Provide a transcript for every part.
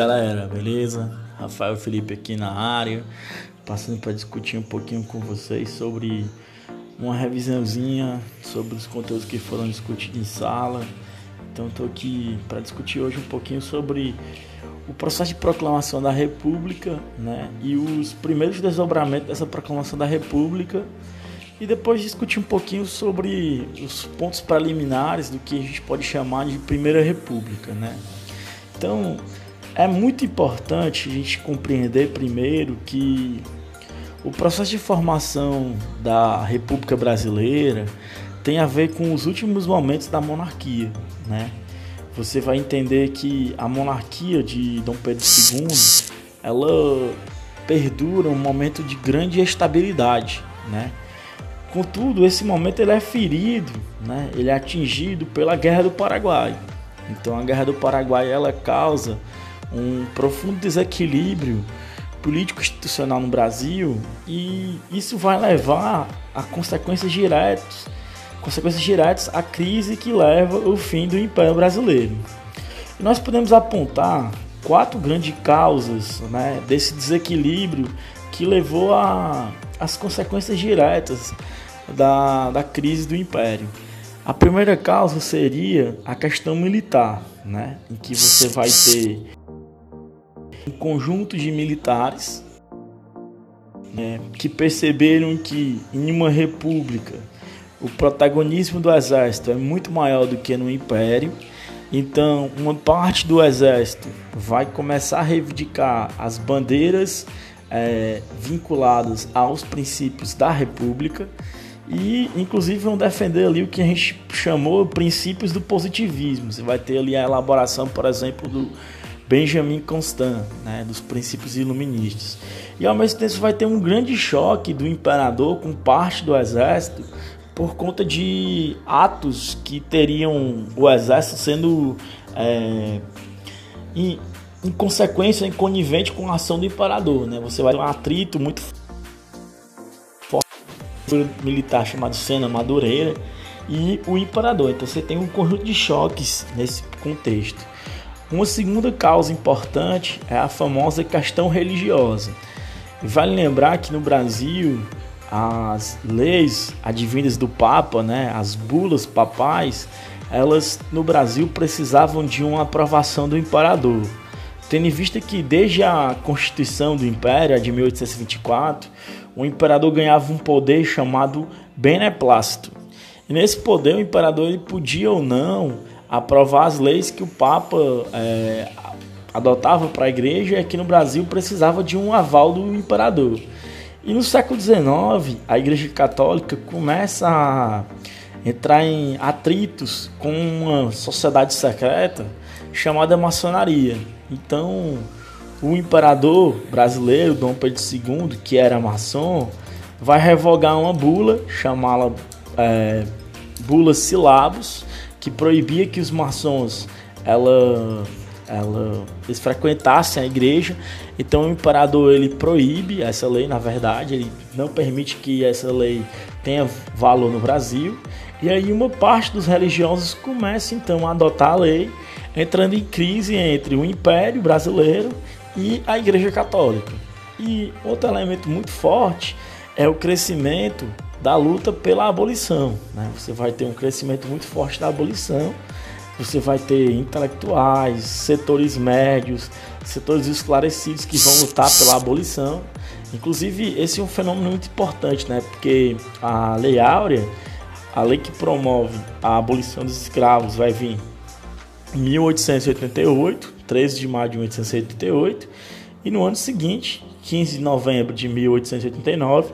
galera, beleza? Rafael Felipe aqui na área, passando para discutir um pouquinho com vocês sobre uma revisãozinha sobre os conteúdos que foram discutidos em sala. Então estou aqui para discutir hoje um pouquinho sobre o processo de proclamação da República, né? E os primeiros desdobramentos dessa proclamação da República e depois discutir um pouquinho sobre os pontos preliminares do que a gente pode chamar de Primeira República, né? Então, é muito importante a gente compreender primeiro que o processo de formação da República Brasileira tem a ver com os últimos momentos da monarquia, né? Você vai entender que a monarquia de Dom Pedro II, ela perdura um momento de grande estabilidade, né? Contudo, esse momento ele é ferido, né? ele é atingido pela Guerra do Paraguai. Então a Guerra do Paraguai ela causa um profundo desequilíbrio político-institucional no Brasil e isso vai levar a consequências diretas, consequências diretas à crise que leva o fim do Império Brasileiro. E nós podemos apontar quatro grandes causas né, desse desequilíbrio que levou às consequências diretas da, da crise do Império. A primeira causa seria a questão militar, né? em que você vai ter um conjunto de militares né, que perceberam que em uma república o protagonismo do exército é muito maior do que no império. Então, uma parte do exército vai começar a reivindicar as bandeiras é, vinculadas aos princípios da república e inclusive vão defender ali o que a gente chamou princípios do positivismo. Você vai ter ali a elaboração, por exemplo, do Benjamin Constant, né, dos princípios iluministas. E ao mesmo tempo vai ter um grande choque do imperador com parte do exército por conta de atos que teriam o exército sendo é, em, em consequência, em conivente com a ação do imperador. Né? Você vai ter um atrito muito militar chamado Sena Madureira e o imperador. Então você tem um conjunto de choques nesse contexto. Uma segunda causa importante é a famosa questão religiosa. Vale lembrar que no Brasil as leis advindas do Papa, né, as bulas papais, elas no Brasil precisavam de uma aprovação do imperador. Tendo em vista que desde a Constituição do Império, a de 1824, o imperador ganhava um poder chamado beneplácito. E nesse poder o imperador ele podia ou não aprovar as leis que o Papa é, adotava para a igreja e aqui no Brasil precisava de um aval do imperador. E no século XIX a Igreja Católica começa a entrar em atritos com uma sociedade secreta chamada maçonaria. Então o imperador brasileiro, Dom Pedro II, que era maçom, vai revogar uma bula, chamá-la é, Bula Silabos, que proibia que os maçons ela, ela, eles frequentassem a igreja. Então o imperador ele proíbe essa lei, na verdade, ele não permite que essa lei tenha valor no Brasil. E aí uma parte dos religiosos começa então a adotar a lei, entrando em crise entre o Império Brasileiro e a Igreja Católica. E outro elemento muito forte é o crescimento da luta pela abolição. Né? Você vai ter um crescimento muito forte da abolição, você vai ter intelectuais, setores médios, setores esclarecidos que vão lutar pela abolição. Inclusive, esse é um fenômeno muito importante, né? porque a Lei Áurea, a lei que promove a abolição dos escravos, vai vir em 1888 13 de maio de 1888, e no ano seguinte, 15 de novembro de 1889,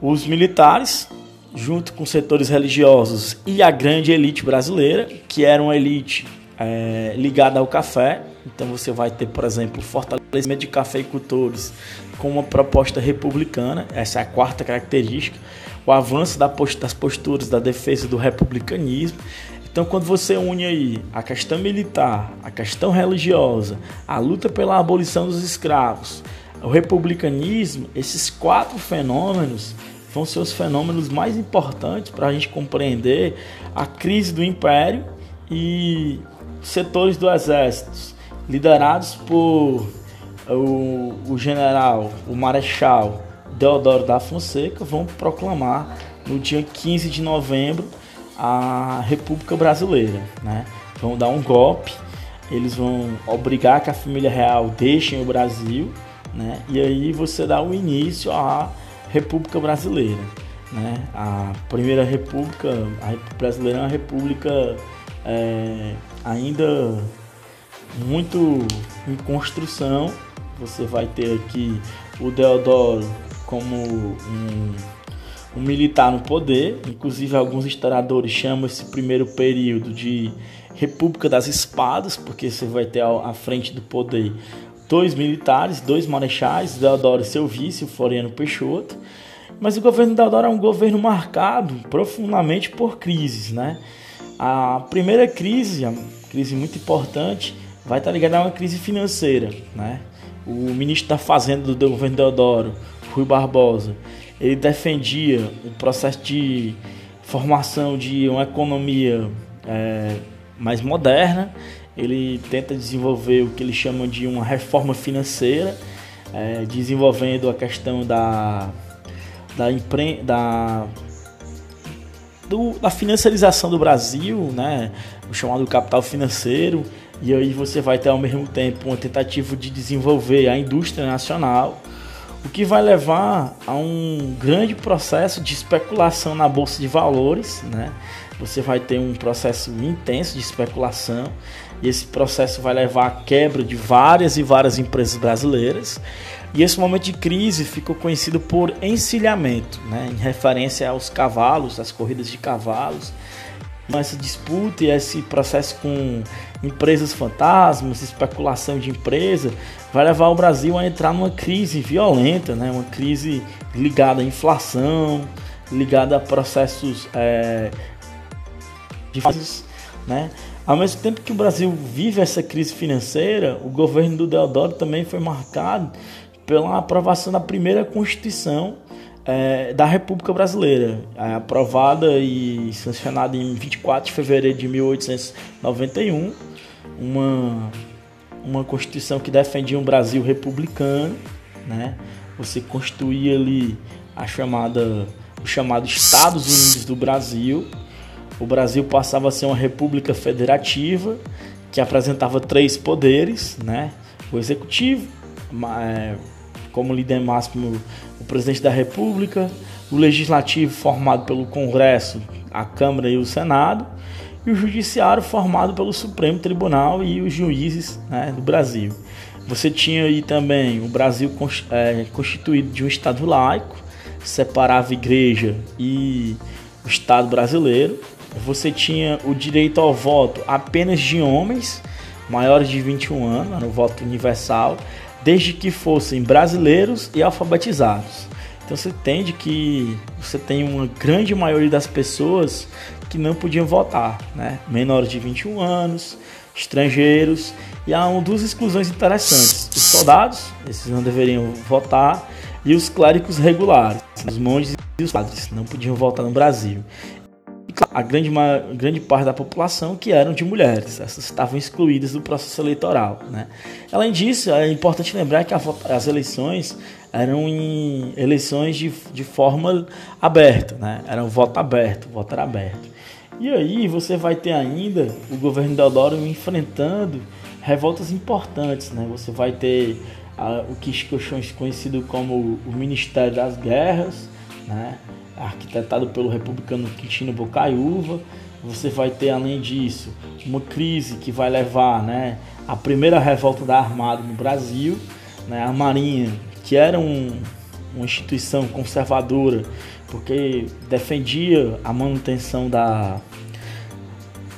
os militares, junto com setores religiosos e a grande elite brasileira, que era uma elite é, ligada ao café, então você vai ter, por exemplo, fortalecimento de cafeicultores com uma proposta republicana, essa é a quarta característica, o avanço das posturas da defesa do republicanismo. Então, quando você une aí a questão militar, a questão religiosa, a luta pela abolição dos escravos, o republicanismo, esses quatro fenômenos vão ser os fenômenos mais importantes para a gente compreender a crise do império e setores do exército liderados por o, o general, o marechal Deodoro da Fonseca, vão proclamar no dia 15 de novembro a República Brasileira. Né? Vão dar um golpe, eles vão obrigar que a família real deixe o Brasil, né? e aí você dá o início à República Brasileira. Né? A primeira república, a República Brasileira é uma república é, ainda muito em construção. Você vai ter aqui o Deodoro como um, um militar no poder. Inclusive, alguns historiadores chamam esse primeiro período de República das Espadas, porque você vai ter à frente do poder dois militares, dois marechais, Deodoro e seu vice, o Floriano Peixoto. Mas o governo Deodoro é um governo marcado profundamente por crises, né? A primeira crise, a crise muito importante, vai estar ligada a uma crise financeira, né? O ministro da Fazenda do governo Deodoro, Rui Barbosa, ele defendia o processo de formação de uma economia é, mais moderna. Ele tenta desenvolver o que ele chama de uma reforma financeira, é, desenvolvendo a questão da da, impre... da... Do, da financiarização do Brasil, né? o chamado capital financeiro, e aí você vai ter ao mesmo tempo uma tentativa de desenvolver a indústria nacional, o que vai levar a um grande processo de especulação na bolsa de valores, né? Você vai ter um processo intenso de especulação e esse processo vai levar à quebra de várias e várias empresas brasileiras. E esse momento de crise ficou conhecido por encilhamento, né? em referência aos cavalos, às corridas de cavalos. Essa disputa e esse processo com empresas fantasmas, especulação de empresa, vai levar o Brasil a entrar numa crise violenta, né? uma crise ligada à inflação, ligada a processos é, difíceis, né? Ao mesmo tempo que o Brasil vive essa crise financeira, o governo do Deodoro também foi marcado pela aprovação da primeira Constituição é, da República Brasileira, é, aprovada e sancionada em 24 de fevereiro de 1891, uma, uma Constituição que defendia um Brasil republicano, né? Você constituía ali a chamada, o chamado Estados Unidos do Brasil. O Brasil passava a ser uma república federativa que apresentava três poderes, né? O executivo, é, como líder máximo o presidente da República, o legislativo formado pelo Congresso, a Câmara e o Senado, e o judiciário formado pelo Supremo Tribunal e os juízes né, do Brasil. Você tinha aí também o Brasil é, constituído de um Estado laico, separava igreja e o Estado brasileiro. Você tinha o direito ao voto apenas de homens maiores de 21 anos, era o voto universal, desde que fossem brasileiros e alfabetizados. Então você entende que você tem uma grande maioria das pessoas que não podiam votar, né? Menores de 21 anos, estrangeiros, e há uma duas exclusões interessantes. Os soldados, esses não deveriam votar, e os clérigos regulares, os monges e os padres, não podiam votar no Brasil a grande, uma, grande parte da população que eram de mulheres, essas estavam excluídas do processo eleitoral. Né? Além disso, é importante lembrar que a, as eleições eram em eleições de, de forma aberta, né? era um voto aberto, voto era aberto. E aí você vai ter ainda o governo Deodoro enfrentando revoltas importantes, né? Você vai ter a, o que é conhecido como o Ministério das Guerras, né? Arquitetado pelo republicano Quintino Bocaiúva. Você vai ter, além disso, uma crise que vai levar né, à primeira revolta da Armada no Brasil. Né, a Marinha, que era um, uma instituição conservadora, porque defendia a manutenção da,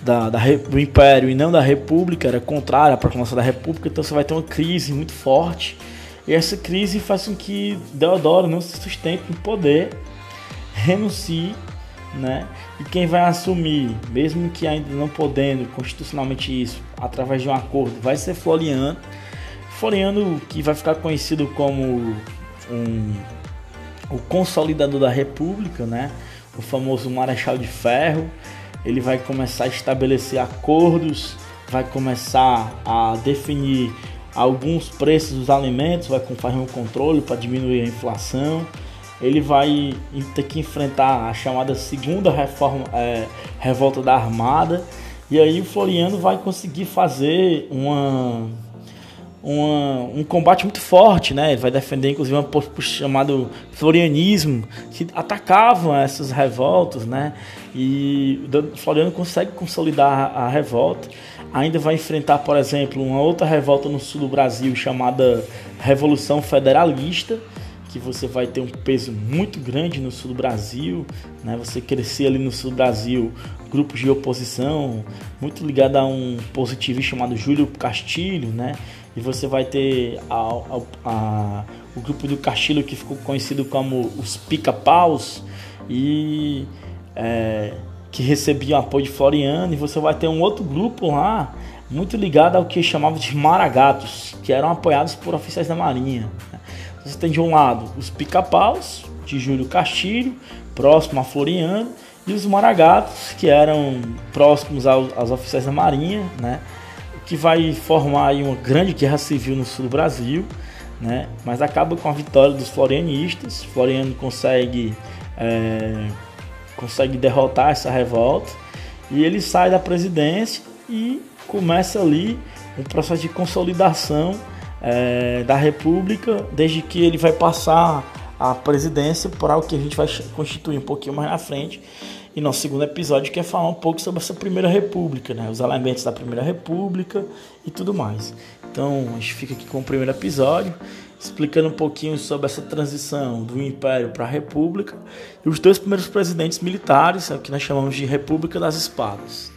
da, da, do Império e não da República, era contrária à proclamação da República, então você vai ter uma crise muito forte. E essa crise faz com que Deodoro não se sustente no poder renuncie, né? E quem vai assumir, mesmo que ainda não podendo constitucionalmente isso, através de um acordo, vai ser Floriano. Floriano que vai ficar conhecido como um, o consolidador da República, né? O famoso Marechal de Ferro. Ele vai começar a estabelecer acordos vai começar a definir alguns preços dos alimentos, vai fazer um controle para diminuir a inflação. Ele vai ter que enfrentar a chamada segunda reforma, é, revolta da Armada. E aí o Floriano vai conseguir fazer uma uma, um combate muito forte, né? Vai defender inclusive um posto chamado florianismo, que atacavam essas revoltas, né? E o Floriano consegue consolidar a revolta. Ainda vai enfrentar, por exemplo, uma outra revolta no sul do Brasil chamada Revolução Federalista, que você vai ter um peso muito grande no sul do Brasil, né? Você crescer ali no sul do Brasil, grupos de oposição, muito ligado a um positivista chamado Júlio Castilho, né? E você vai ter a, a, a, o grupo do Castilho que ficou conhecido como os Pica-Paus e é, que recebiam apoio de Floriano. E você vai ter um outro grupo lá muito ligado ao que chamava de Maragatos, que eram apoiados por oficiais da Marinha. Né? Você tem de um lado os Pica-Paus, de Júlio Castilho, próximo a Floriano, e os Maragatos, que eram próximos aos, aos oficiais da Marinha, né? que vai formar uma grande guerra civil no sul do Brasil, né? mas acaba com a vitória dos florianistas. Floriano consegue, é, consegue derrotar essa revolta e ele sai da presidência e começa ali um processo de consolidação é, da República, desde que ele vai passar a presidência para o que a gente vai constituir um pouquinho mais na frente, e nosso segundo episódio que é falar um pouco sobre essa primeira república, né? Os elementos da primeira república e tudo mais. Então a gente fica aqui com o primeiro episódio, explicando um pouquinho sobre essa transição do Império para a República e os dois primeiros presidentes militares, é o que nós chamamos de República das Espadas.